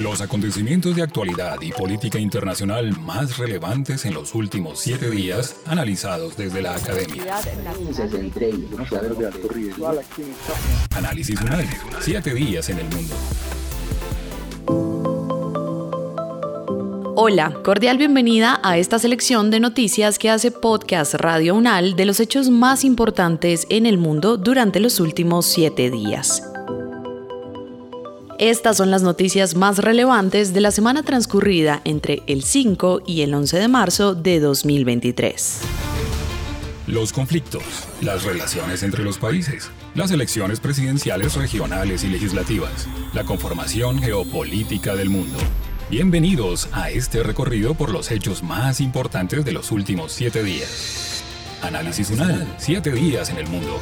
Los acontecimientos de actualidad y política internacional más relevantes en los últimos siete días, analizados desde la academia. Análisis UNAL, siete días en el mundo. Hola, cordial bienvenida a esta selección de noticias que hace Podcast Radio UNAL de los hechos más importantes en el mundo durante los últimos siete días. Estas son las noticias más relevantes de la semana transcurrida entre el 5 y el 11 de marzo de 2023. Los conflictos, las relaciones entre los países, las elecciones presidenciales regionales y legislativas, la conformación geopolítica del mundo. Bienvenidos a este recorrido por los hechos más importantes de los últimos siete días. Análisis UNAL, siete días en el mundo.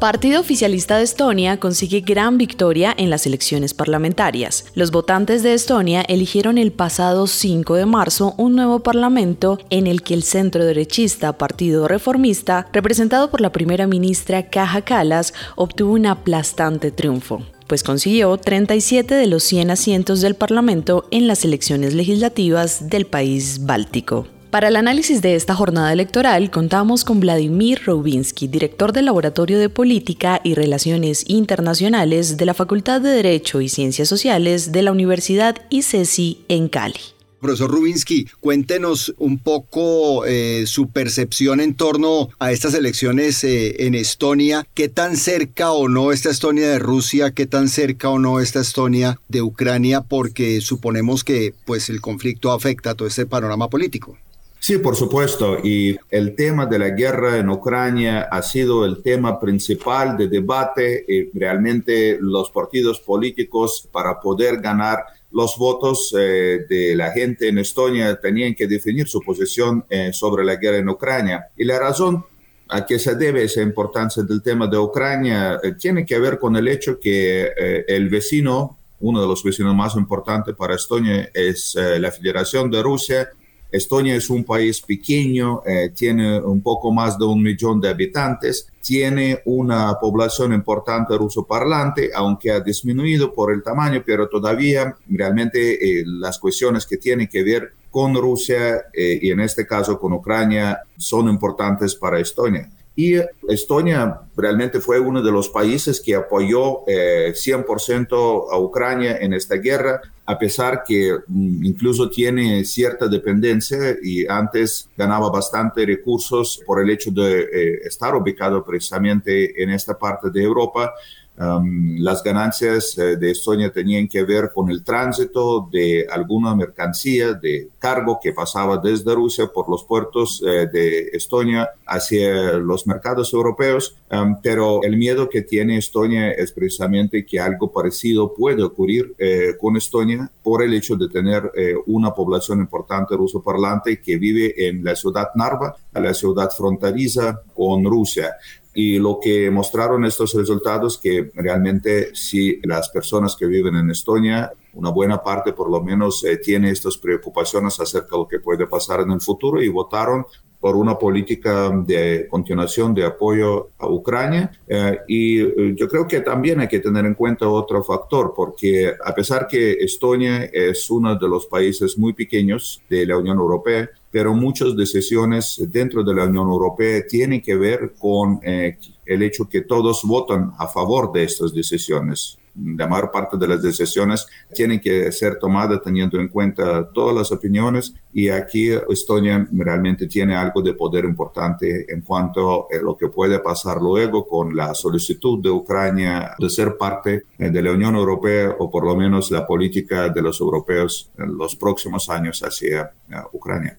Partido oficialista de Estonia consigue gran victoria en las elecciones parlamentarias. Los votantes de Estonia eligieron el pasado 5 de marzo un nuevo parlamento en el que el centro derechista Partido Reformista, representado por la primera ministra Kaja Kallas, obtuvo un aplastante triunfo pues consiguió 37 de los 100 asientos del Parlamento en las elecciones legislativas del país báltico. Para el análisis de esta jornada electoral contamos con Vladimir Robinsky, director del Laboratorio de Política y Relaciones Internacionales de la Facultad de Derecho y Ciencias Sociales de la Universidad ICESI en Cali. Profesor Rubinsky, cuéntenos un poco eh, su percepción en torno a estas elecciones eh, en Estonia. ¿Qué tan cerca o no está Estonia de Rusia? ¿Qué tan cerca o no está Estonia de Ucrania? Porque suponemos que pues, el conflicto afecta a todo este panorama político. Sí, por supuesto. Y el tema de la guerra en Ucrania ha sido el tema principal de debate y realmente los partidos políticos para poder ganar los votos eh, de la gente en Estonia tenían que definir su posición eh, sobre la guerra en Ucrania. Y la razón a que se debe esa importancia del tema de Ucrania eh, tiene que ver con el hecho que el vecino, uno de los vecinos más importantes para Estonia es la Federación de Rusia, Estonia es un país pequeño, eh, tiene un poco más de un millón de habitantes, tiene una población importante ruso parlante, aunque ha disminuido por el tamaño, pero todavía realmente eh, las cuestiones que tienen que ver con Rusia eh, y en este caso con Ucrania son importantes para Estonia. Y Estonia realmente fue uno de los países que apoyó 100% a Ucrania en esta guerra a pesar que mm, incluso tiene cierta dependencia y antes ganaba bastante recursos por el hecho de eh, estar ubicado precisamente en esta parte de Europa las ganancias eh, de Estonia tenían que ver con el tránsito de alguna mercancía de cargo que pasaba desde Rusia por los puertos eh, de Estonia hacia los mercados europeos, pero el miedo que tiene Estonia es precisamente que algo parecido puede ocurrir eh, con Estonia por el hecho de tener una población importante ruso parlante que vive en la ciudad Narva, la ciudad fronteriza con Rusia. Y lo que mostraron estos resultados que realmente si las personas que viven en Estonia, una buena parte por lo menos eh, tiene estas preocupaciones acerca de lo que puede pasar en el futuro y votaron por una política de continuación de apoyo a Ucrania. Eh, y eh, yo creo que también hay que tener en cuenta otro factor, porque a pesar que Estonia es uno de los países muy pequeños de la Unión Europea, pero muchas decisiones dentro de la Unión Europea tienen que ver con eh, el hecho que todos votan a favor de estas decisiones. La mayor parte de las decisiones tienen que ser tomadas teniendo en cuenta todas las opiniones y aquí Estonia realmente tiene algo de poder importante en cuanto a lo que puede pasar luego con la solicitud de Ucrania de ser parte eh, de la Unión Europea o por lo menos la política de los europeos en los próximos años hacia eh, Ucrania.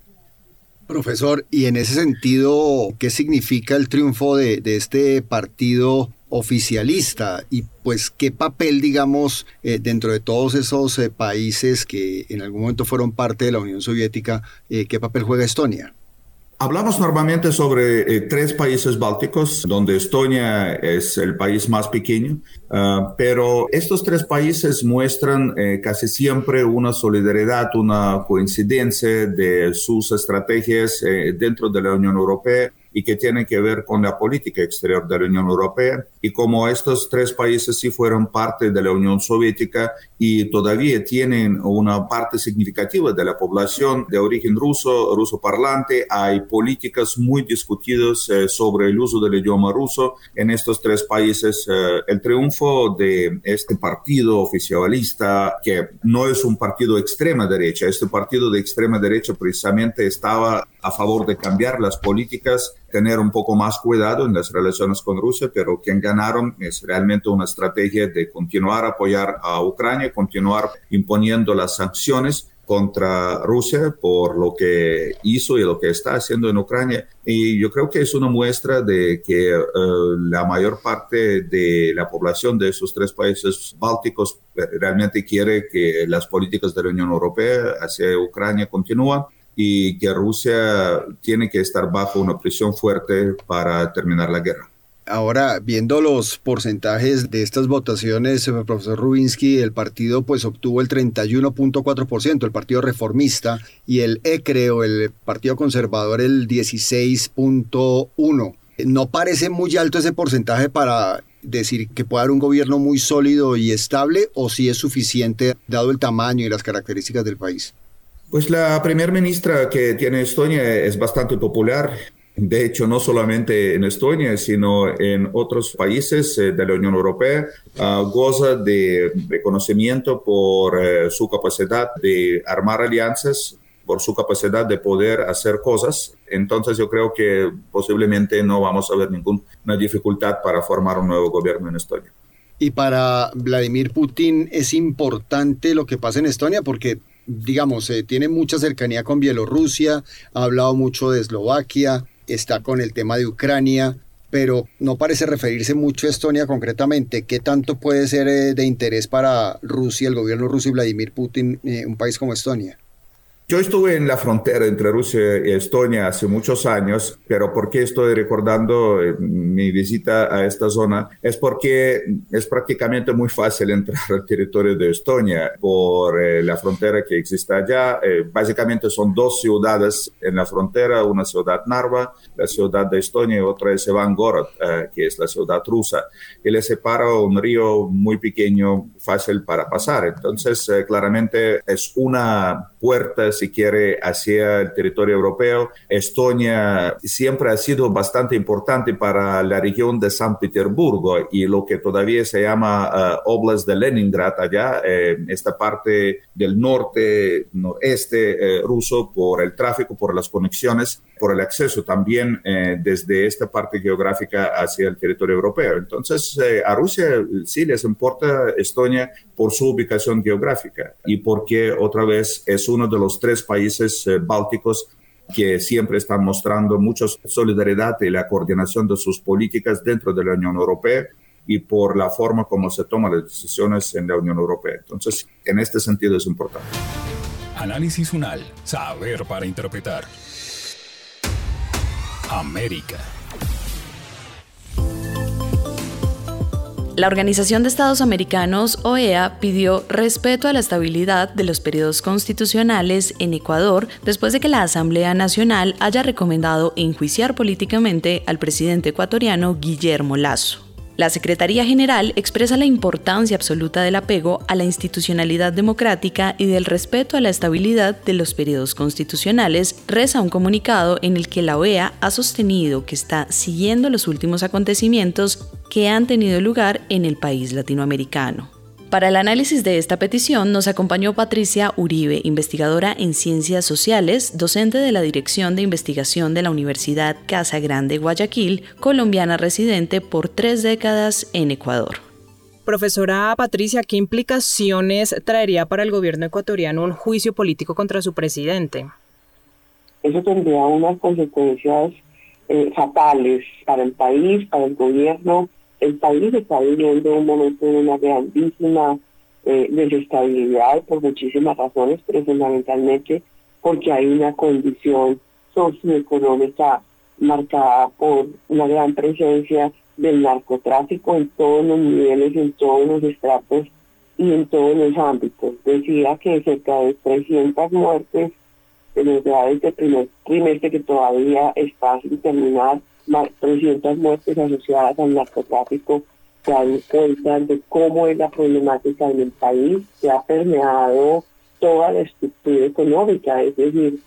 Profesor, y en ese sentido, ¿qué significa el triunfo de, este partido oficialista y pues qué papel, digamos, eh, dentro de todos esos eh, países que en algún momento fueron parte de la Unión Soviética, eh, qué papel juega Estonia? Hablamos normalmente sobre tres países bálticos, donde Estonia es el país más pequeño, ah, pero estos tres países muestran casi siempre una solidaridad, una coincidencia de sus estrategias dentro de la Unión Europea y que tienen que ver con la política exterior de la Unión Europea. Y como estos tres países sí fueron parte de la Unión Soviética y todavía tienen una parte significativa de la población de origen ruso, ruso parlante, hay políticas muy discutidas eh, sobre el uso del idioma ruso en estos tres países. Eh, el triunfo de este partido oficialista, que no es un partido extrema derecha, este partido de extrema derecha precisamente estaba a favor de cambiar las políticas, tener un poco más cuidado en las relaciones con Rusia, pero quien ganaron es realmente una estrategia de continuar a apoyar a Ucrania, continuar imponiendo las sanciones contra Rusia por lo que hizo y lo que está haciendo en Ucrania. Y yo creo que es una muestra de que eh, la mayor parte de la población de esos tres países bálticos realmente quiere que las políticas de la Unión Europea hacia Ucrania continúen y que Rusia tiene que estar bajo una presión fuerte para terminar la guerra. Ahora, viendo los porcentajes de estas votaciones, eh, profesor Rubinsky, el partido pues obtuvo el 31.4%, el partido reformista, y el ECRE o el partido conservador el 16.1%. ¿No parece muy alto ese porcentaje para decir que puede haber un gobierno muy sólido y estable o si es suficiente dado el tamaño y las características del país? Pues la primera ministra que tiene Estonia es bastante popular. De hecho, no solamente en Estonia, sino en otros países eh, de la Unión Europea, ah, goza de reconocimiento por eh, su capacidad de armar alianzas, por su capacidad de poder hacer cosas. Entonces yo creo que posiblemente no vamos a ver ninguna dificultad para formar un nuevo gobierno en Estonia. Y para Vladimir Putin es importante lo que pasa en Estonia porque digamos, eh, tiene mucha cercanía con Bielorrusia, ha hablado mucho de Eslovaquia, está con el tema de Ucrania, pero no parece referirse mucho a Estonia concretamente. ¿Qué tanto puede ser eh, de interés para Rusia, el gobierno ruso y Vladimir Putin, eh, un país como Estonia? Yo estuve en la frontera entre Rusia y Estonia hace muchos años, pero ¿por qué estoy recordando eh, mi visita a esta zona? Es porque es prácticamente muy fácil entrar al territorio de Estonia por eh, la frontera que existe allá. Eh, básicamente son dos ciudades en la frontera, una ciudad Narva, la ciudad de Estonia, y otra es Evangorod, que es la ciudad rusa. Y le separa un río muy pequeño, fácil para pasar. Entonces, claramente es una puerta, si quiere, hacia el territorio europeo. Estonia siempre ha sido bastante importante para la región de San Petersburgo y lo que todavía se llama uh, Oblast de Leningrad, allá, eh, esta parte del norte, noreste eh, ruso, por el tráfico, por las conexiones, por el acceso también eh, desde esta parte geográfica hacia el territorio europeo. Entonces, a Rusia sí les importa Estonia por su ubicación geográfica y porque otra vez es uno de los tres países eh, bálticos que siempre están mostrando mucha solidaridad y la coordinación de sus políticas dentro de la Unión Europea y por la forma como se toman las decisiones en la Unión Europea. Entonces, en este sentido es importante. Análisis UNAL, saber para interpretar. América. La Organización de Estados Americanos, OEA, pidió respeto a la estabilidad de los periodos constitucionales en Ecuador después de que la Asamblea Nacional haya recomendado enjuiciar políticamente al presidente ecuatoriano Guillermo Lazo. La Secretaría General expresa la importancia absoluta del apego a la institucionalidad democrática y del respeto a la estabilidad de los periodos constitucionales, reza un comunicado en el que la OEA ha sostenido que está siguiendo los últimos acontecimientos que han tenido lugar en el país latinoamericano. Para el análisis de esta petición nos acompañó Patricia Uribe, investigadora en ciencias sociales, docente de la Dirección de Investigación de la Universidad Casa Grande Guayaquil, colombiana residente por tres décadas en Ecuador. Profesora Patricia, ¿qué implicaciones traería para el gobierno ecuatoriano un juicio político contra su presidente? eso tendría unas consecuencias eh, fatales para el país, para el gobierno. El país está viviendo un momento de una grandísima eh, desestabilidad por muchísimas razones, pero fundamentalmente porque hay una condición socioeconómica marcada por una gran presencia del narcotráfico en todos los niveles, en todos los estratos y en todos los ámbitos. Decía que cerca de 300 muertes en los graves de primer trimestre que todavía está sin terminar, 300 muertes asociadas al narcotráfico se dan cuenta de cómo es la problemática en el país, se ha permeado toda la estructura económica, es decir,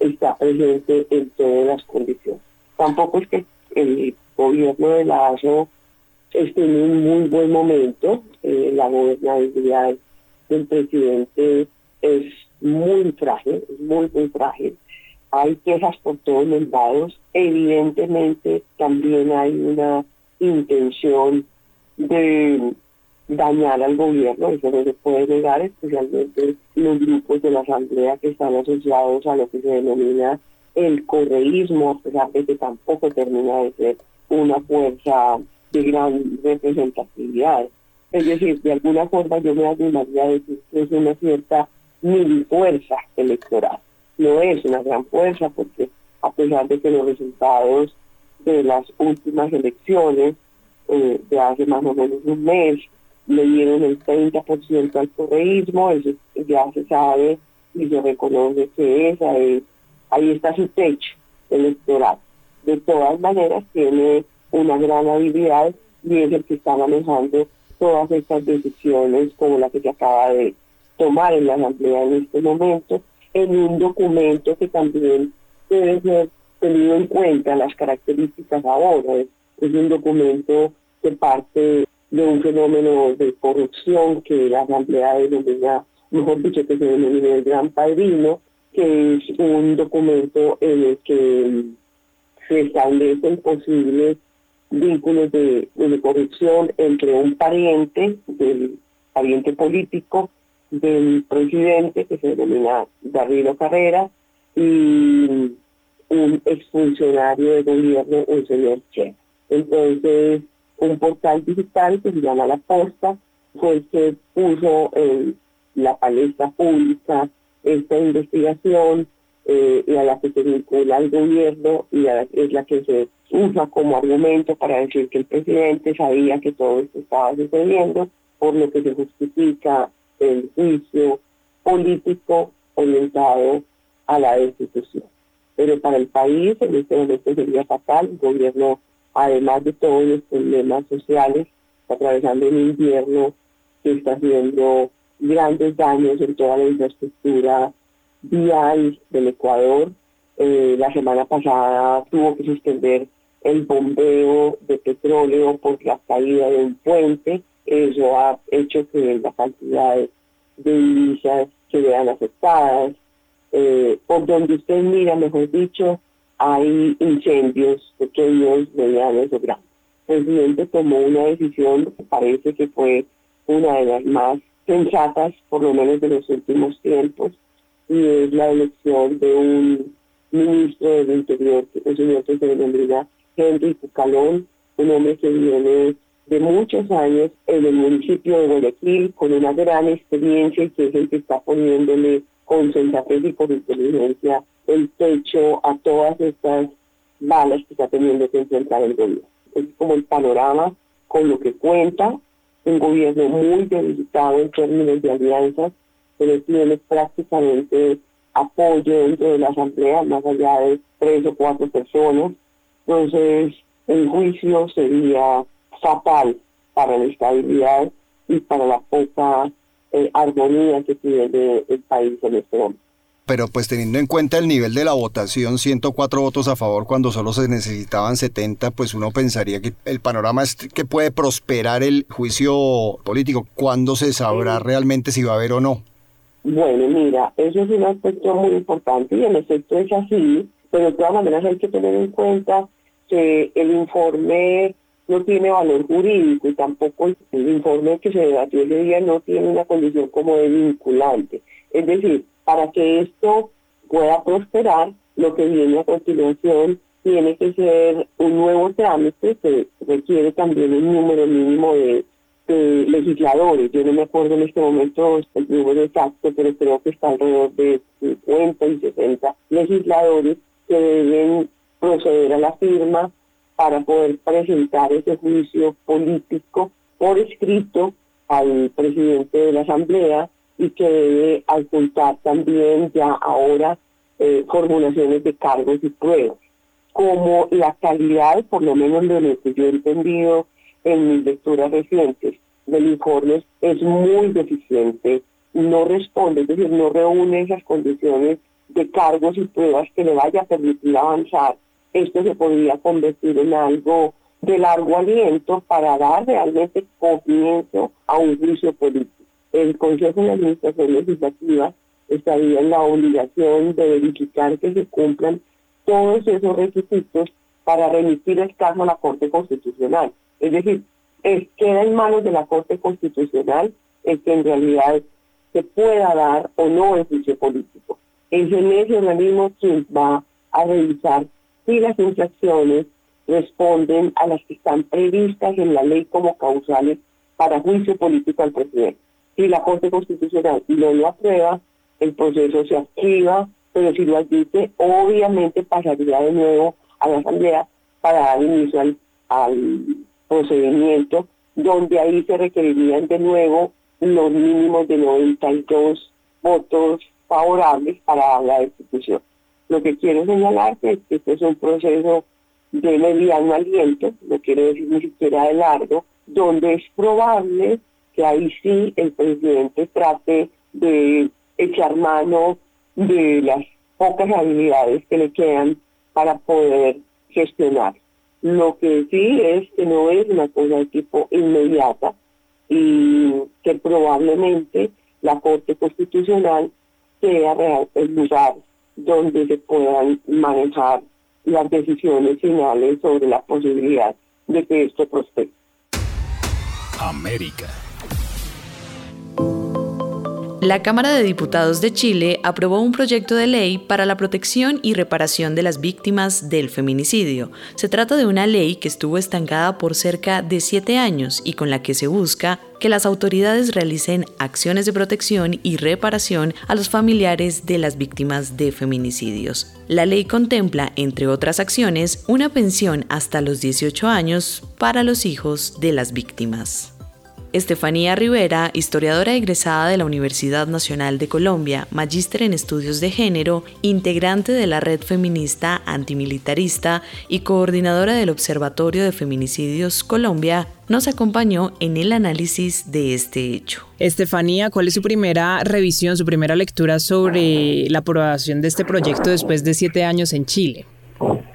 está presente en todas las condiciones. Tampoco es que el gobierno de Lazo esté en un muy buen momento, eh, la gobernabilidad del presidente es muy frágil, es muy, muy frágil. Hay quejas por todos los lados. Evidentemente también hay una intención de dañar al gobierno, eso no se puede negar, especialmente los grupos de la Asamblea que están asociados a lo que se denomina el correísmo, a pesar de que tampoco termina de ser una fuerza de gran representatividad. Es decir, de alguna forma yo me animaría a decir que es una cierta mini fuerza electoral. No es una gran fuerza porque a pesar de que los resultados de las últimas elecciones eh, de hace más o menos un mes le dieron el 30% al correísmo, eso ya se sabe y se reconoce que esa es, ahí está su techo electoral. De todas maneras tiene una gran habilidad y es el que está manejando todas estas decisiones como la que se acaba de tomar en la Asamblea en este momento, en un documento que también debe ser tenido en cuenta las características ahora. Es un documento que parte de un fenómeno de corrupción que la Asamblea denomina, mejor dicho, que se denomina el Gran Padrino, que es un documento en el que se establecen posibles vínculos de, de corrupción entre un pariente, del pariente político, del presidente, que se denomina Garrido Carrera, y un exfuncionario de gobierno, un señor Che. Entonces, un portal digital que se llama La Posta fue el que puso en la palestra pública esta investigación eh, y a la que se vincula al gobierno y es la que se usa como argumento para decir que el presidente sabía que todo esto estaba sucediendo, por lo que se justifica el juicio político orientado a la destitución. Pero para el país en este momento sería fatal, el gobierno, además de todos los problemas sociales, está atravesando un invierno que está haciendo grandes daños en toda la infraestructura vial del Ecuador. Eh, la semana pasada tuvo que suspender el bombeo de petróleo por la caída de un puente. Eso ha hecho que la cantidad de divisas se vean afectadas. Eh, por donde usted mira, mejor dicho, hay incendios pequeños, medianos o grandes. Presidente tomó una decisión que parece que fue una de las más sensatas, por lo menos de los últimos tiempos, y es la elección de un ministro del Interior, un señor que se denomina Henry Pucalón, un hombre que viene de muchos años en el municipio de Guayaquil con una gran experiencia y que es el que está poniéndole con sensatez y con inteligencia el techo a todas estas balas que está teniendo que enfrentar el gobierno. Es como el panorama con lo que cuenta un gobierno muy debilitado en términos de alianzas, pero tiene prácticamente apoyo dentro de la asamblea, más allá de tres o cuatro personas. Entonces, el juicio sería fatal para la estabilidad y para la poca eh, armonía que tiene el país en este momento pero pues teniendo en cuenta el nivel de la votación, 104 votos a favor cuando solo se necesitaban 70, pues uno pensaría que el panorama es que puede prosperar el juicio político. ¿Cuándo se sabrá realmente si va a haber o no? Bueno, mira, eso es un aspecto muy importante y en efecto es así, pero de todas maneras hay que tener en cuenta que el informe no tiene valor jurídico y tampoco el informe que se debatió ese día no tiene una condición como de vinculante. Es decir, para que esto pueda prosperar, lo que viene a continuación tiene que ser un nuevo trámite que requiere también un número mínimo de, legisladores. Yo no me acuerdo en este momento el número exacto, pero creo que está alrededor de 50 y 60 legisladores que deben proceder a la firma para poder presentar ese juicio político por escrito al presidente de la Asamblea y que debe adjuntar también ya ahora eh, formulaciones de cargos y pruebas. Como la calidad, por lo menos de lo que yo he entendido en mis lecturas recientes del informe, es muy deficiente, no responde, es decir, no reúne esas condiciones de cargos y pruebas que le vaya a permitir avanzar. Esto se podría convertir en algo de largo aliento para dar realmente comienzo a un juicio político. El Consejo de Administración Legislativa estaría en la obligación de verificar que se cumplan todos esos requisitos para remitir el caso a la Corte Constitucional. Es decir, queda en manos de la Corte Constitucional el que en realidad se pueda dar o no el juicio político. Es en ese organismo quien va a revisar si las infracciones responden a las que están previstas en la ley como causales para juicio político al presidente. Si la Corte Constitucional no lo aprueba, el proceso se activa, pero si lo admite, obviamente pasaría de nuevo a la Asamblea para dar inicio al, procedimiento, donde ahí se requerirían de nuevo los mínimos de 92 votos favorables para la destitución. Lo que quiero señalar es que este es un proceso de mediano aliento, no quiero decir ni siquiera de largo, donde es probable que ahí sí el presidente trate de echar mano de las pocas habilidades que le quedan para poder gestionar. Lo que sí es que no es una cosa de tipo inmediata y que probablemente la Corte Constitucional sea el lugar donde se puedan manejar las decisiones finales sobre la posibilidad de que esto prospere. América. La Cámara de Diputados de Chile aprobó un proyecto de ley para la protección y reparación de las víctimas del feminicidio. Se trata de una ley que estuvo estancada por cerca de siete años y con la que se busca que las autoridades realicen acciones de protección y reparación a los familiares de las víctimas de feminicidios. La ley contempla, entre otras acciones, una pensión hasta los 18 años para los hijos de las víctimas. Estefanía Rivera, historiadora egresada de la Universidad Nacional de Colombia, magíster en estudios de género, integrante de la red feminista antimilitarista y coordinadora del Observatorio de Feminicidios Colombia, nos acompañó en el análisis de este hecho. Estefanía, ¿cuál es su primera revisión, su primera lectura sobre la aprobación de este proyecto después de siete años en Chile?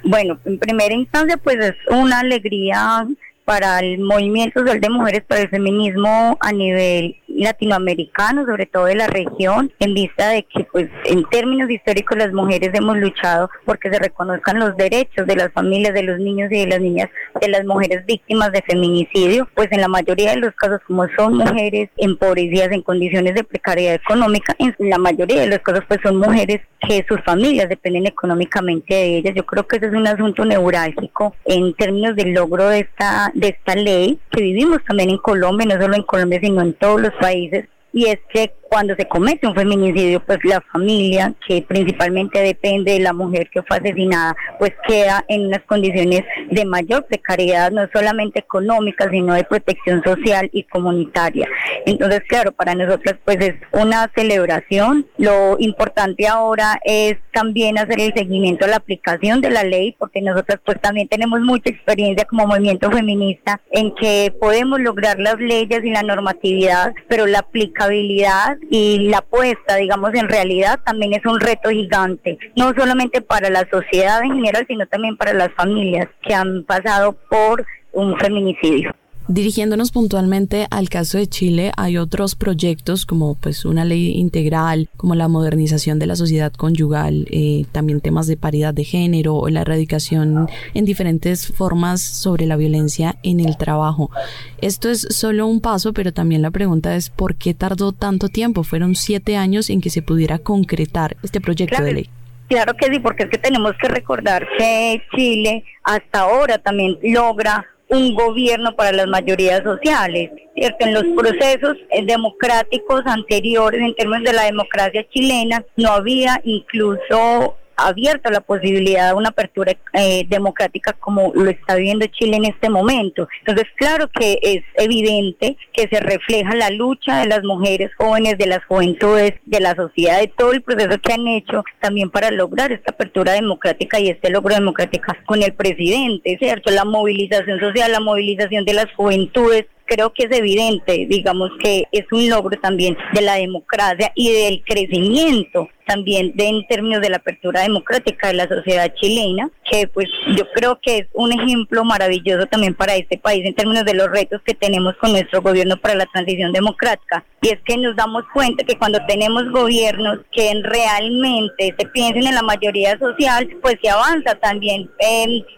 Bueno, en primera instancia, pues es una alegría para el movimiento social de mujeres para el feminismo a nivel latinoamericano, sobre todo de la región, en vista de que pues en términos históricos las mujeres hemos luchado porque se reconozcan los derechos de las familias, de los niños y de las niñas, de las mujeres víctimas de feminicidio, pues en la mayoría de los casos como son mujeres empobrecidas en condiciones de precariedad económica, en la mayoría de los casos pues son mujeres que sus familias dependen económicamente de ellas. Yo creo que ese es un asunto neurálgico en términos del logro de esta de esta ley que vivimos también en Colombia, no solo en Colombia, sino en todos los países, y es que cuando se comete un feminicidio, pues la familia, que principalmente depende de la mujer que fue asesinada, pues queda en unas condiciones de mayor precariedad, no solamente económica, sino de protección social y comunitaria. Entonces, claro, para nosotros pues es una celebración. Lo importante ahora es también hacer el seguimiento a la aplicación de la ley, porque nosotros pues también tenemos mucha experiencia como movimiento feminista en que podemos lograr las leyes y la normatividad, pero la aplicabilidad y la puesta, digamos, en realidad también es un reto gigante, no solamente para la sociedad en general, sino también para las familias que han pasado por un feminicidio. Dirigiéndonos puntualmente al caso de Chile, hay otros proyectos como pues una ley integral, como la modernización de la sociedad conyugal, eh, también temas de paridad de género o la erradicación en diferentes formas sobre la violencia en el trabajo. Esto es solo un paso, pero también la pregunta es ¿por qué tardó tanto tiempo? Fueron siete años en que se pudiera concretar este proyecto de ley. Claro que sí, porque es que tenemos que recordar que Chile hasta ahora también logra un gobierno para las mayorías sociales. ¿cierto? En los procesos eh, democráticos anteriores, en términos de la democracia chilena, no había incluso abierta la posibilidad de una apertura eh, democrática como lo está viviendo Chile en este momento. Entonces, claro que es evidente que se refleja la lucha de las mujeres jóvenes, de las juventudes, de la sociedad, de todo el proceso que han hecho también para lograr esta apertura democrática y este logro democrático con el presidente, ¿cierto? La movilización social, la movilización de las juventudes, creo que es evidente, digamos que es un logro también de la democracia y del crecimiento también de, en términos de la apertura democrática de la sociedad chilena, que pues yo creo que es un ejemplo maravilloso también para este país en términos de los retos que tenemos con nuestro gobierno para la transición democrática. Y es que nos damos cuenta que cuando tenemos gobiernos que realmente se piensen en la mayoría social, pues se avanza también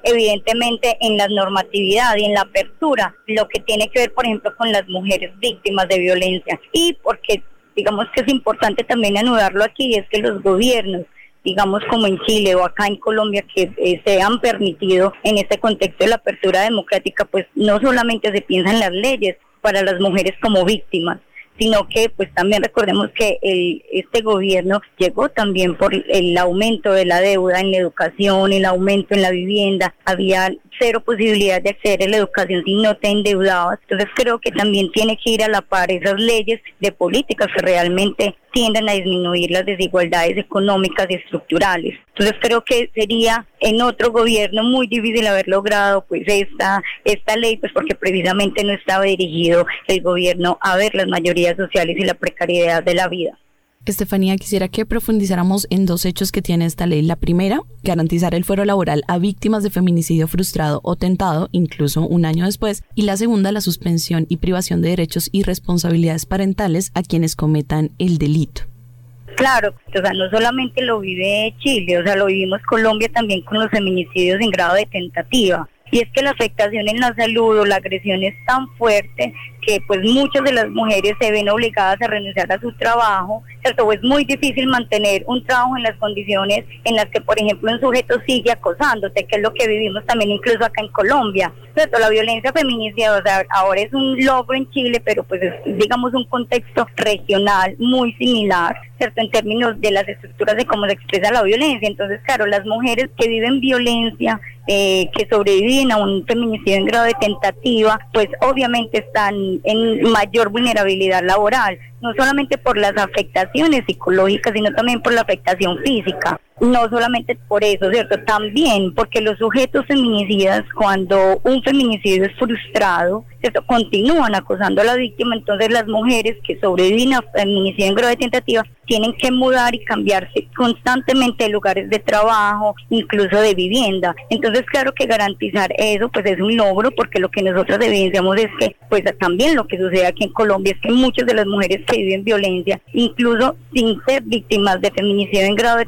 evidentemente en la normatividad y en la apertura, lo que tiene que ver por ejemplo con las mujeres víctimas de violencia y porque digamos que es importante también anudarlo aquí, es que los gobiernos digamos como en Chile o acá en Colombia, que eh, se han permitido en este contexto de la apertura democrática, pues no solamente se piensan las leyes para las mujeres como víctimas, sino que pues también recordemos que el, este gobierno llegó también por el aumento de la deuda en la educación, el aumento en la vivienda, había cero posibilidad de acceder a la educación si no te endeudabas. Entonces creo que también tiene que ir a la par esas leyes de políticas que realmente tienden a disminuir las desigualdades económicas y estructurales. Entonces creo que sería en otro gobierno muy difícil haber logrado pues esta esta ley pues porque precisamente no estaba dirigido el gobierno a ver las mayorías sociales y la precariedad de la vida. Estefanía, quisiera que profundizáramos en dos hechos que tiene esta ley. La primera, garantizar el fuero laboral a víctimas de feminicidio frustrado o tentado, incluso un año después. Y la segunda, la suspensión y privación de derechos y responsabilidades parentales a quienes cometan el delito. Claro, o sea, no solamente lo vive Chile, o sea, lo vivimos Colombia también con los feminicidios en grado de tentativa. Y es que la afectación en la salud o la agresión es tan fuerte que pues muchas de las mujeres se ven obligadas a renunciar a su trabajo, ¿cierto? es muy difícil mantener un trabajo en las condiciones en las que, por ejemplo, un sujeto sigue acosándote, que es lo que vivimos también incluso acá en Colombia, ¿cierto? La violencia feminista, o sea, ahora es un logro en Chile, pero pues es, digamos, un contexto regional muy similar, ¿cierto? En términos de las estructuras de cómo se expresa la violencia. Entonces, claro, las mujeres que viven violencia, eh, que sobreviven a un feminicidio en grado de tentativa, pues obviamente están en mayor vulnerabilidad laboral, no solamente por las afectaciones psicológicas, sino también por la afectación física. No solamente por eso, ¿cierto? También porque los sujetos feminicidas, cuando un feminicidio es frustrado, ¿cierto? Continúan acosando a la víctima, entonces las mujeres que sobreviven a feminicidio en grado de tentativa tienen que mudar y cambiarse constantemente de lugares de trabajo, incluso de vivienda. Entonces, claro que garantizar eso pues es un logro porque lo que nosotros evidenciamos es que pues también lo que sucede aquí en Colombia es que muchas de las mujeres que viven violencia, incluso sin ser víctimas de feminicidio en grado de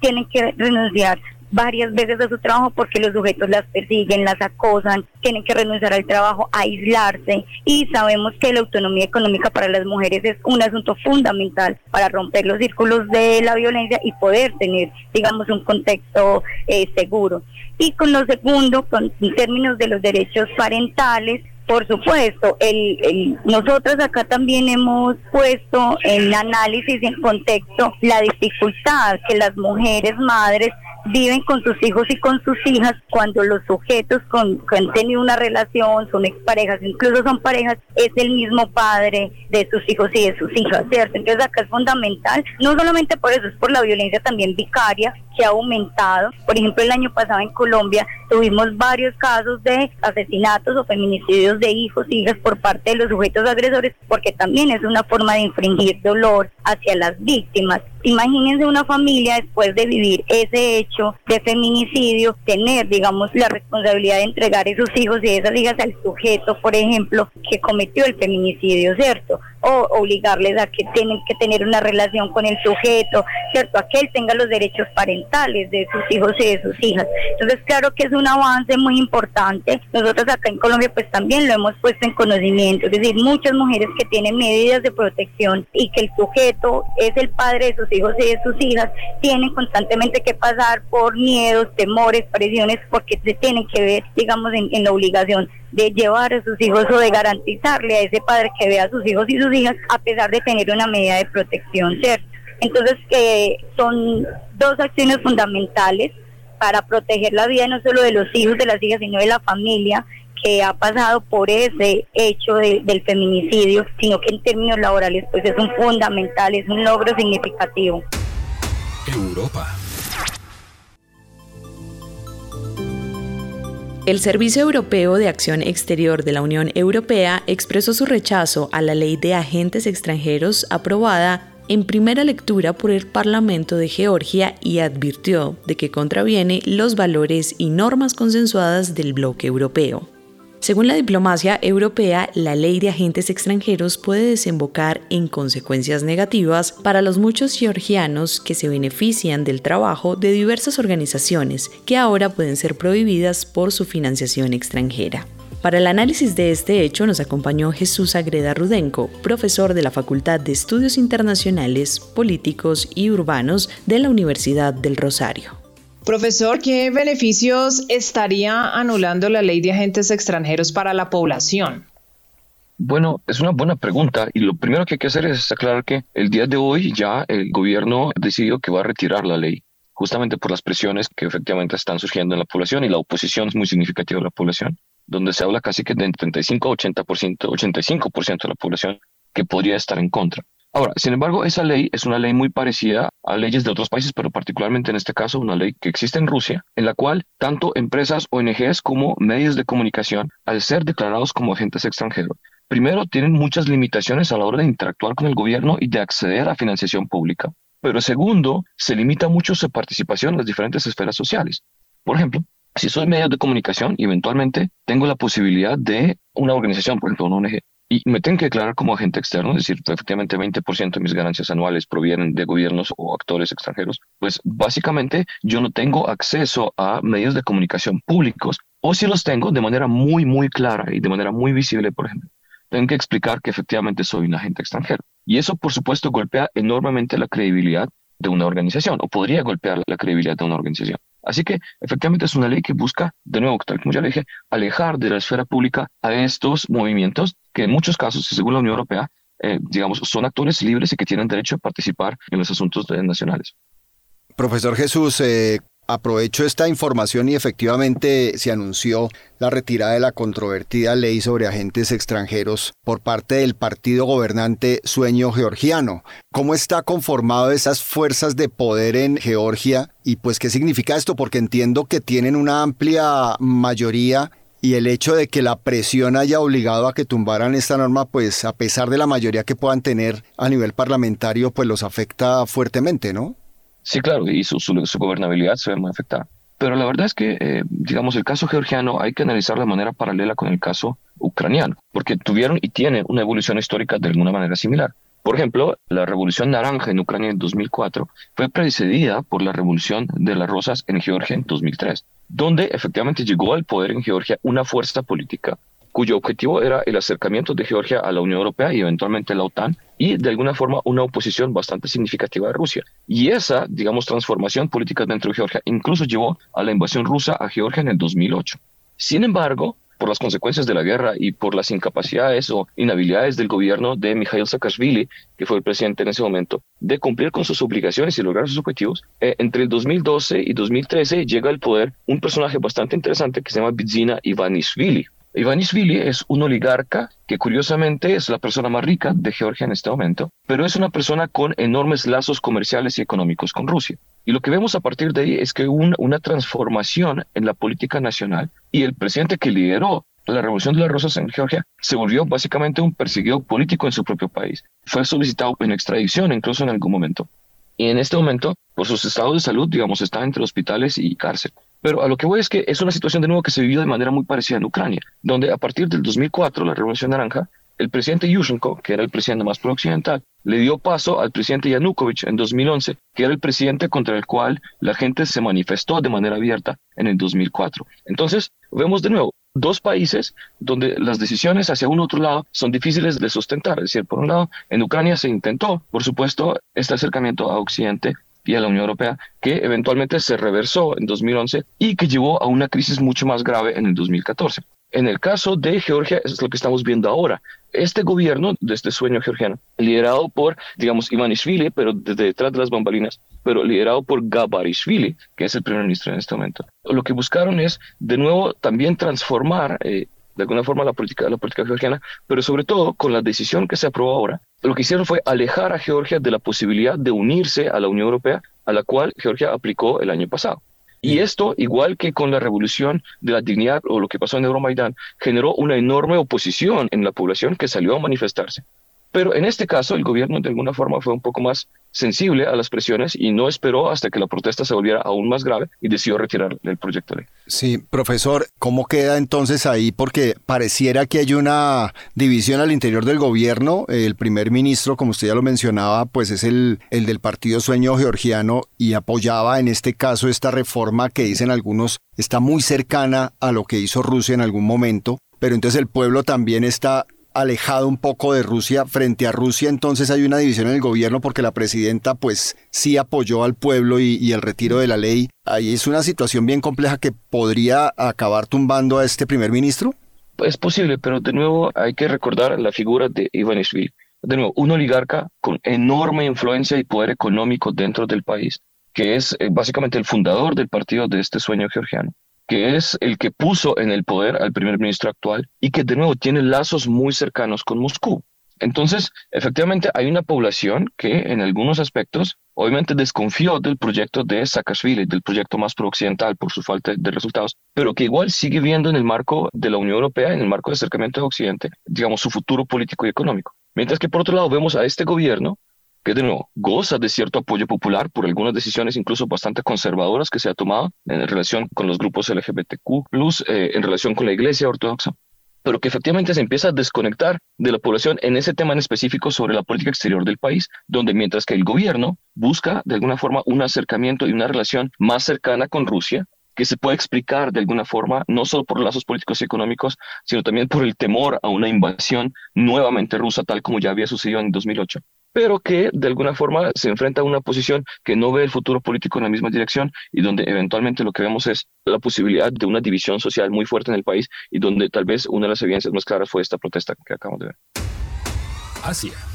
tienen que renunciar varias veces de su trabajo porque los sujetos las persiguen, las acosan, tienen que renunciar al trabajo, aislarse y sabemos que la autonomía económica para las mujeres es un asunto fundamental para romper los círculos de la violencia y poder tener, digamos, un contexto eh, seguro. Y con lo segundo, con, en términos de los derechos parentales, por supuesto, el, el, nosotros acá también hemos puesto en análisis, en contexto, la dificultad que las mujeres madres viven con sus hijos y con sus hijas cuando los sujetos con, que han tenido una relación, son exparejas, incluso son parejas, es el mismo padre de sus hijos y de sus hijas, ¿cierto? Entonces acá es fundamental, no solamente por eso, es por la violencia también vicaria que ha aumentado. Por ejemplo, el año pasado en Colombia tuvimos varios casos de asesinatos o feminicidios de hijos hijas por parte de los sujetos agresores, porque también es una forma de infringir dolor hacia las víctimas. Imagínense una familia después de vivir ese hecho de feminicidio, tener, digamos, la responsabilidad de entregar esos hijos y esas hijas al sujeto, por ejemplo, que cometió el feminicidio, ¿cierto? O obligarles a que tienen que tener una relación con el sujeto, ¿cierto? A que él tenga los derechos parentales de sus hijos y de sus hijas. Entonces, claro que es un avance muy importante. Nosotros acá en Colombia pues también lo hemos puesto en conocimiento, es decir, muchas mujeres que tienen medidas de protección y que el sujeto es el padre de sus hijos y de sus hijas, tienen constantemente que pasar por miedos, temores, presiones, porque se tienen que ver, digamos, en, en la obligación de llevar a sus hijos o de garantizarle a ese padre que vea a sus hijos y sus hijas a pesar de tener una medida de protección, ¿cierto? Entonces, eh, son dos acciones fundamentales para proteger la vida no solo de los hijos, de las hijas, sino de la familia que ha pasado por ese hecho del feminicidio, sino que en términos laborales pues es un fundamental, es un logro significativo. Europa. El Servicio Europeo de Acción Exterior de la Unión Europea expresó su rechazo a la ley de agentes extranjeros aprobada en primera lectura por el Parlamento de Georgia y advirtió de que contraviene los valores y normas consensuadas del bloque europeo. Según la diplomacia europea, la ley de agentes extranjeros puede desembocar en consecuencias negativas para los muchos georgianos que se benefician del trabajo de diversas organizaciones que ahora pueden ser prohibidas por su financiación extranjera. Para el análisis de este hecho nos acompañó Jesús Agreda Rudenko, profesor de la Facultad de Estudios Internacionales, Políticos y Urbanos de la Universidad del Rosario. Profesor, ¿qué beneficios estaría anulando la ley de agentes extranjeros para la población? Bueno, es una buena pregunta y lo primero que hay que hacer es aclarar que el día de hoy ya el gobierno decidió que va a retirar la ley, justamente por las presiones que efectivamente están surgiendo en la población y la oposición es muy significativa de la población, donde se habla casi que de 35 a 80%, 85% de la población que podría estar en contra. Ahora, sin embargo, esa ley es una ley muy parecida a leyes de otros países, pero particularmente en este caso una ley que existe en Rusia, en la cual tanto empresas, ONGs como medios de comunicación, al ser declarados como agentes extranjeros, primero tienen muchas limitaciones a la hora de interactuar con el gobierno y de acceder a financiación pública. Pero segundo, se limita mucho su participación en las diferentes esferas sociales. Por ejemplo, si soy medio de comunicación, eventualmente tengo la posibilidad de una organización, por ejemplo, una ONG, y me tengo que declarar como agente externo, es decir, efectivamente 20% de mis ganancias anuales provienen de gobiernos o actores extranjeros, pues básicamente yo no tengo acceso a medios de comunicación públicos, o si los tengo de manera muy, muy clara y de manera muy visible, por ejemplo, tengo que explicar que efectivamente soy un agente extranjero. Y eso, por supuesto, golpea enormemente la credibilidad de una organización, o podría golpear la credibilidad de una organización. Así que efectivamente es una ley que busca, de nuevo, tal como ya le dije, alejar de la esfera pública a estos movimientos que en muchos casos, según la Unión Europea, eh, digamos, son actores libres y que tienen derecho a participar en los asuntos nacionales. Profesor Jesús, eh, Aprovecho esta información y efectivamente se anunció la retirada de la controvertida ley sobre agentes extranjeros por parte del partido gobernante Sueño Georgiano. ¿Cómo está conformado esas fuerzas de poder en Georgia? Y pues, ¿qué significa esto? Porque entiendo que tienen una amplia mayoría y el hecho de que la presión haya obligado a que tumbaran esta norma, pues a pesar de la mayoría que puedan tener a nivel parlamentario, pues los afecta fuertemente, ¿no? Sí, claro, y su, gobernabilidad se ve muy afectada. Pero la verdad es que, eh, digamos, el caso georgiano hay que analizarlo de manera paralela con el caso ucraniano, porque tuvieron y tienen una evolución histórica de alguna manera similar. Por ejemplo, la revolución naranja en Ucrania en 2004 fue precedida por la revolución de las rosas en Georgia en 2003, donde efectivamente llegó al poder en Georgia una fuerza política cuyo objetivo era el acercamiento de Georgia a la Unión Europea y eventualmente la OTAN y de alguna forma una oposición bastante significativa de Rusia. Y esa, digamos, transformación política dentro de Georgia incluso llevó a la invasión rusa a Georgia en el 2008. Sin embargo, por las consecuencias de la guerra y por las incapacidades o inhabilidades del gobierno de Mikhail Saakashvili, que fue el presidente en ese momento, de cumplir con sus obligaciones y lograr sus objetivos, eh, entre el 2012 y 2013 llega al poder un personaje bastante interesante que se llama Bidzina Ivanishvili, Ivanishvili es un oligarca que curiosamente es la persona más rica de Georgia en este momento, pero es una persona con enormes lazos comerciales y económicos con Rusia. Y lo que vemos a partir de ahí es que hubo una, transformación en la política nacional y el presidente que lideró la revolución de las rosas en Georgia se volvió básicamente un perseguido político en su propio país. Fue solicitado en extradición incluso en algún momento. Y en este momento, por sus estados de salud, digamos, está entre hospitales y cárcel. Pero a lo que voy es que es una situación de nuevo que se vivió de manera muy parecida en Ucrania, donde a partir del 2004, la Revolución Naranja, el presidente Yushchenko, que era el presidente más pro-occidental, le dio paso al presidente Yanukovych en 2011, que era el presidente contra el cual la gente se manifestó de manera abierta en el 2004. Entonces, vemos de nuevo dos países donde las decisiones hacia un otro lado son difíciles de sustentar. Es decir, por un lado, en Ucrania se intentó, por supuesto, este acercamiento a Occidente y a la Unión Europea, que eventualmente se reversó en 2011 y que llevó a una crisis mucho más grave en el 2014. En el caso de Georgia, es lo que estamos viendo ahora. Este gobierno de este sueño georgiano, liderado por, digamos, Ivanishvili, pero desde detrás de las bambalinas, pero liderado por Gabarishvili, que es el primer ministro en este momento, lo que buscaron es, de nuevo, también transformar eh, de alguna forma la política, la política georgiana, pero sobre todo con la decisión que se aprobó ahora, lo que hicieron fue alejar a Georgia de la posibilidad de unirse a la Unión Europea, a la cual Georgia aplicó el año pasado. Y esto, igual que con la revolución de la dignidad o lo que pasó en Euromaidán, generó una enorme oposición en la población que salió a manifestarse. Pero en este caso, el gobierno de alguna forma fue un poco más sensible a las presiones y no esperó hasta que la protesta se volviera aún más grave y decidió retirar el proyecto de ley. Sí, profesor, ¿cómo queda entonces ahí? Porque pareciera que hay una división al interior del gobierno. El primer ministro, como usted ya lo mencionaba, pues es el, el del Partido Sueño Georgiano y apoyaba en este caso esta reforma que dicen algunos está muy cercana a lo que hizo Rusia en algún momento. Pero entonces el pueblo también está alejado un poco de Rusia. Frente a Rusia entonces hay una división en el gobierno porque la presidenta pues sí apoyó al pueblo y, el retiro de la ley. Ahí es una situación bien compleja que podría acabar tumbando a este primer ministro. Es posible, pero de nuevo hay que recordar la figura de Ivanishvili. De nuevo, un oligarca con enorme influencia y poder económico dentro del país, que es eh, básicamente el fundador del partido de este sueño georgiano que es el que puso en el poder al primer ministro actual y que de nuevo tiene lazos muy cercanos con Moscú. Entonces, efectivamente, hay una población que en algunos aspectos obviamente desconfió del proyecto de Saakashvili, del proyecto más pro-occidental por su falta de resultados, pero que igual sigue viendo en el marco de la Unión Europea, en el marco de acercamiento a Occidente, digamos, su futuro político y económico. Mientras que por otro lado vemos a este gobierno que de nuevo goza de cierto apoyo popular por algunas decisiones incluso bastante conservadoras que se ha tomado en relación con los grupos LGBTQ, eh, en relación con la Iglesia Ortodoxa, pero que efectivamente se empieza a desconectar de la población en ese tema en específico sobre la política exterior del país, donde mientras que el gobierno busca de alguna forma un acercamiento y una relación más cercana con Rusia, que se puede explicar de alguna forma, no solo por lazos políticos y económicos, sino también por el temor a una invasión nuevamente rusa, tal como ya había sucedido en 2008 pero que de alguna forma se enfrenta a una posición que no ve el futuro político en la misma dirección y donde eventualmente lo que vemos es la posibilidad de una división social muy fuerte en el país y donde tal vez una de las evidencias más claras fue esta protesta que acabamos de ver. Asia.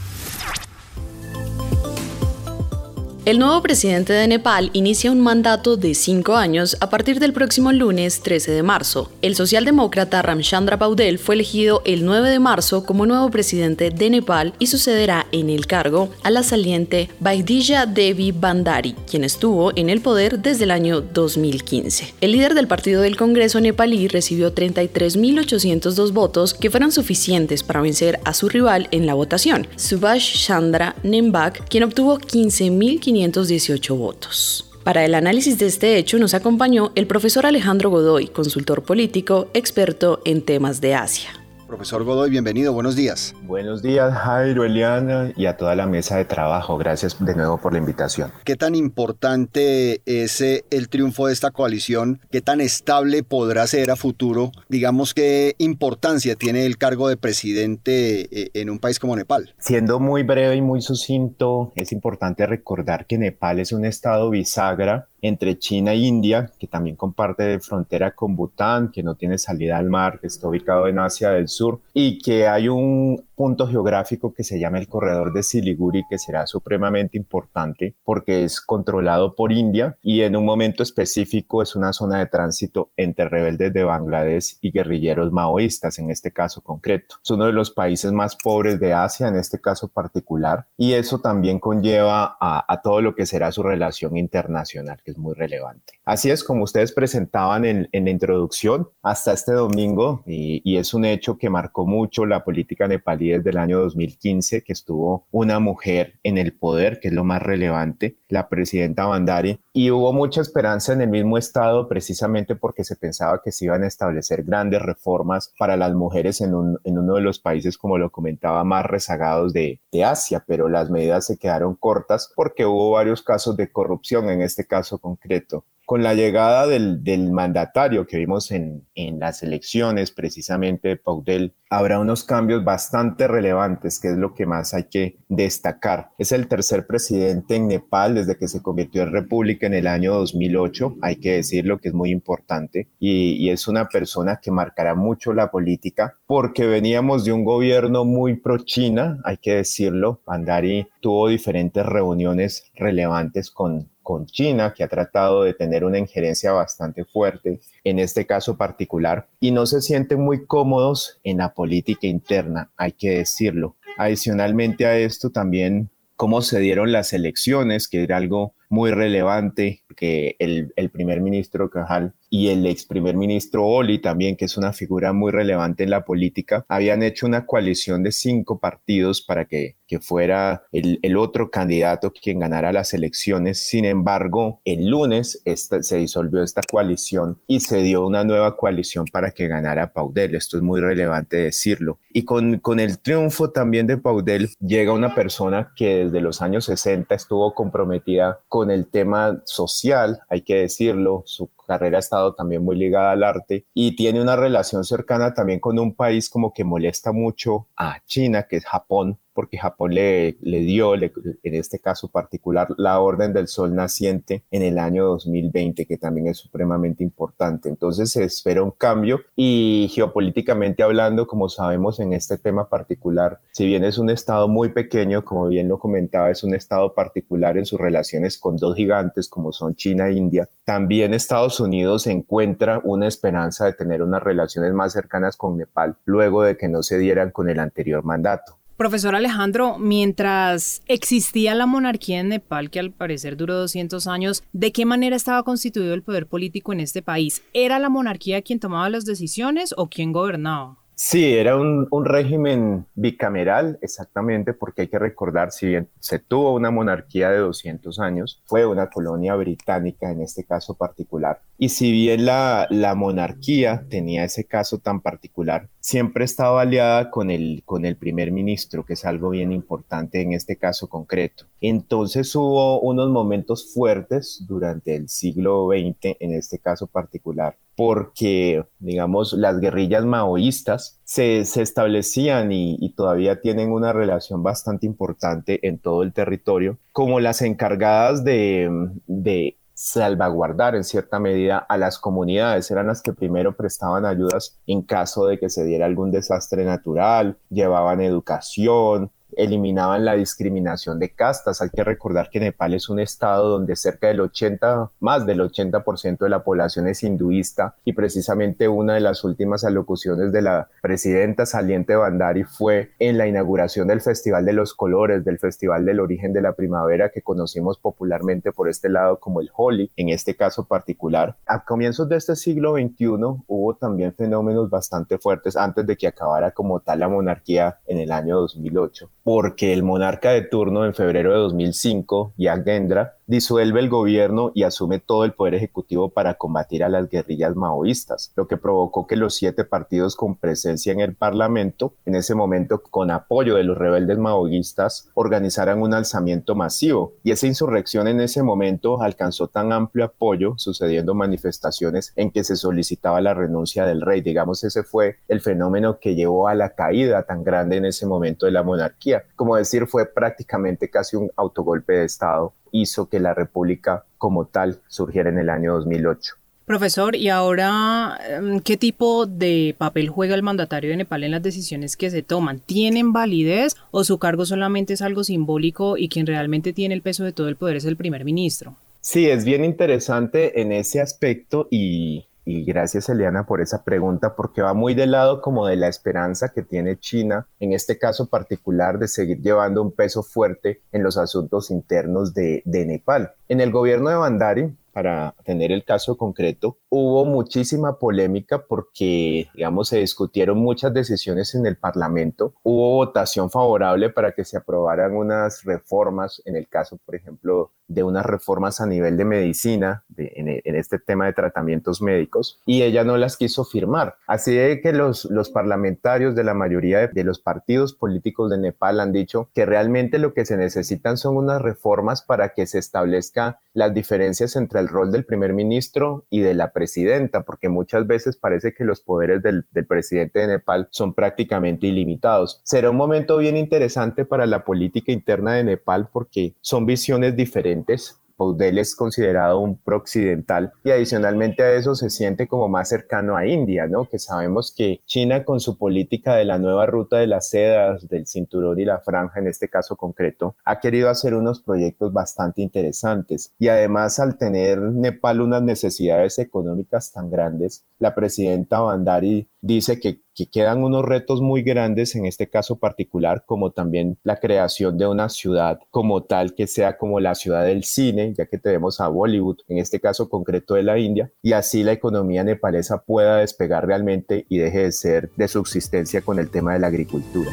El nuevo presidente de Nepal inicia un mandato de cinco años a partir del próximo lunes 13 de marzo. El socialdemócrata Ramchandra Paudel fue elegido el 9 de marzo como nuevo presidente de Nepal y sucederá en el cargo a la saliente Vaidya Devi Bandari, quien estuvo en el poder desde el año 2015. El líder del partido del Congreso nepalí recibió 33.802 votos que fueron suficientes para vencer a su rival en la votación, Subhash Chandra Nembak, quien obtuvo 15.500 518 votos. Para el análisis de este hecho nos acompañó el profesor Alejandro Godoy, consultor político, experto en temas de Asia. Profesor Godoy, bienvenido, buenos días. Buenos días, Jairo, Eliana y a toda la mesa de trabajo. Gracias de nuevo por la invitación. ¿Qué tan importante es eh, el triunfo de esta coalición? ¿Qué tan estable podrá ser a futuro? Digamos, ¿qué importancia tiene el cargo de presidente eh, en un país como Nepal? Siendo muy breve y muy sucinto, es importante recordar que Nepal es un estado bisagra entre China e India, que también comparte frontera con Bután, que no tiene salida al mar, que está ubicado en Asia del Sur, y que hay un punto geográfico que se llama el corredor de Siliguri, que será supremamente importante porque es controlado por India y en un momento específico es una zona de tránsito entre rebeldes de Bangladesh y guerrilleros maoístas, en este caso concreto. Es uno de los países más pobres de Asia, en este caso particular, y eso también conlleva a, todo lo que será su relación internacional, que es muy relevante. Así es como ustedes presentaban en, la introducción, hasta este domingo, y, y es un hecho que marcó mucho la política nepalí desde el año 2015, que estuvo una mujer en el poder, que es lo más relevante, la presidenta Bandari, y hubo mucha esperanza en el mismo Estado precisamente porque se pensaba que se iban a establecer grandes reformas para las mujeres en, uno de los países, como lo comentaba, más rezagados de, de Asia, pero las medidas se quedaron cortas porque hubo varios casos de corrupción en este caso concreto con la llegada del, mandatario que vimos en, las elecciones precisamente de Paudel, habrá unos cambios bastante relevantes, que es lo que más hay que destacar. Es el tercer presidente en Nepal desde que se convirtió en república en el año 2008, hay que decirlo que es muy importante, y, y es una persona que marcará mucho la política porque veníamos de un gobierno muy pro-China, hay que decirlo. Bandari tuvo diferentes reuniones relevantes con, con China, que ha tratado de tener una injerencia bastante fuerte en este caso particular, y no se sienten muy cómodos en la política interna, hay que decirlo. Adicionalmente a esto también cómo se dieron las elecciones, que era algo muy relevante, que el, el primer ministro Cajal y el ex primer ministro Oli también, que es una figura muy relevante en la política, habían hecho una coalición de cinco partidos para que, que fuera el, el otro candidato quien ganara las elecciones. Sin embargo, el lunes esta, se disolvió esta coalición y se dio una nueva coalición para que ganara Paudel. Esto es muy relevante decirlo. Y con, con el triunfo también de Paudel llega una persona que desde los años 60 estuvo comprometida con el tema social, hay que decirlo, su carrera ha estado también muy ligada al arte y tiene una relación cercana también con un país como que molesta mucho a China, que es Japón, porque Japón le, le dio, en este caso particular, la Orden del Sol naciente en el año 2020, que también es supremamente importante. Entonces se espera un cambio y geopolíticamente hablando, como sabemos en este tema particular, si bien es un estado muy pequeño, como bien lo comentaba, es un estado particular en sus relaciones con dos gigantes como son China e India, también Estados Unidos encuentra una esperanza de tener unas relaciones más cercanas con Nepal luego de que no se dieran con el anterior mandato. Profesor Alejandro, mientras existía la monarquía en Nepal, que al parecer duró 200 años, ¿de qué manera estaba constituido el poder político en este país? ¿Era la monarquía quien tomaba las decisiones o quien gobernaba? Sí, era un, régimen bicameral, exactamente, porque hay que recordar, si bien se tuvo una monarquía de 200 años, fue una colonia británica en este caso particular. Y si bien la, la monarquía tenía ese caso tan particular, siempre estaba aliada con el, con el primer ministro, que es algo bien importante en este caso concreto. Entonces hubo unos momentos fuertes durante el siglo XX, en este caso particular, porque, digamos, las guerrillas maoístas se, establecían y, todavía tienen una relación bastante importante en todo el territorio, como las encargadas de, de salvaguardar en cierta medida a las comunidades, eran las que primero prestaban ayudas en caso de que se diera algún desastre natural, llevaban educación, eliminaban la discriminación de castas. Hay que recordar que Nepal es un estado donde cerca del 80, más del 80% de la población es hinduista y precisamente una de las últimas alocuciones de la presidenta saliente Bandari fue en la inauguración del Festival de los Colores, del Festival del Origen de la Primavera que conocimos popularmente por este lado como el Holi, en este caso particular. A comienzos de este siglo XXI hubo también fenómenos bastante fuertes antes de que acabara como tal la monarquía en el año 2008 porque el monarca de turno en febrero de 2005, Gendra, disuelve el gobierno y asume todo el poder ejecutivo para combatir a las guerrillas maoístas, lo que provocó que los siete partidos con presencia en el Parlamento, en ese momento con apoyo de los rebeldes maoístas, organizaran un alzamiento masivo. Y esa insurrección en ese momento alcanzó tan amplio apoyo, sucediendo manifestaciones en que se solicitaba la renuncia del rey. Digamos, ese fue el fenómeno que llevó a la caída tan grande en ese momento de la monarquía como decir, fue prácticamente casi un autogolpe de Estado, hizo que la República como tal surgiera en el año 2008. Profesor, ¿y ahora em, qué tipo de papel juega el mandatario de Nepal en las decisiones que se toman? ¿Tienen validez o su cargo solamente es algo simbólico y quien realmente tiene el peso de todo el poder es el primer ministro? Sí, es bien interesante en ese aspecto y y gracias Eliana por esa pregunta, porque va muy del lado como de la esperanza que tiene China, en este caso particular, de seguir llevando un peso fuerte en los asuntos internos de, de Nepal. En el gobierno de Bandari, para tener el caso concreto, hubo muchísima polémica porque, digamos, se discutieron muchas decisiones en el Parlamento. Hubo votación favorable para que se aprobaran unas reformas, en el caso, por ejemplo, de unas reformas a nivel de medicina, en, este tema de tratamientos médicos, y ella no las quiso firmar. Así de que los, los parlamentarios de la mayoría de, los partidos políticos de Nepal han dicho que realmente lo que se necesitan son unas reformas para que se establezca las diferencias entre el rol del primer ministro y de la presidenta, porque muchas veces parece que los poderes del, presidente de Nepal son prácticamente ilimitados. Será un momento bien interesante para la política interna de Nepal porque son visiones diferentes Poudel es considerado un pro-occidental y adicionalmente a eso se siente como más cercano a India, ¿no? Que sabemos que China con su política de la nueva ruta de las sedas, del cinturón y la franja en este caso concreto, ha querido hacer unos proyectos bastante interesantes y además al tener Nepal unas necesidades económicas tan grandes, la presidenta Bandari dice que que quedan unos retos muy grandes en este caso particular, como también la creación de una ciudad como tal que sea como la ciudad del cine, ya que tenemos a Bollywood, en este caso concreto de la India, y así la economía nepalesa pueda despegar realmente y deje de ser de subsistencia con el tema de la agricultura.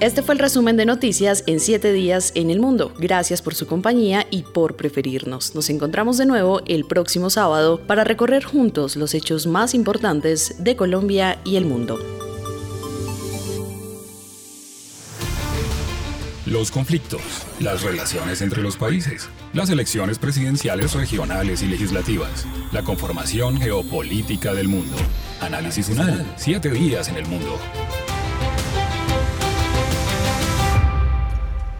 Este fue el resumen de noticias en 7 días en el mundo. Gracias por su compañía y por preferirnos. Nos encontramos de nuevo el próximo sábado para recorrer juntos los hechos más importantes de Colombia y el mundo. Los conflictos, las relaciones entre los países, las elecciones presidenciales regionales y legislativas, la conformación geopolítica del mundo. Análisis UNAL, 7 días en el mundo.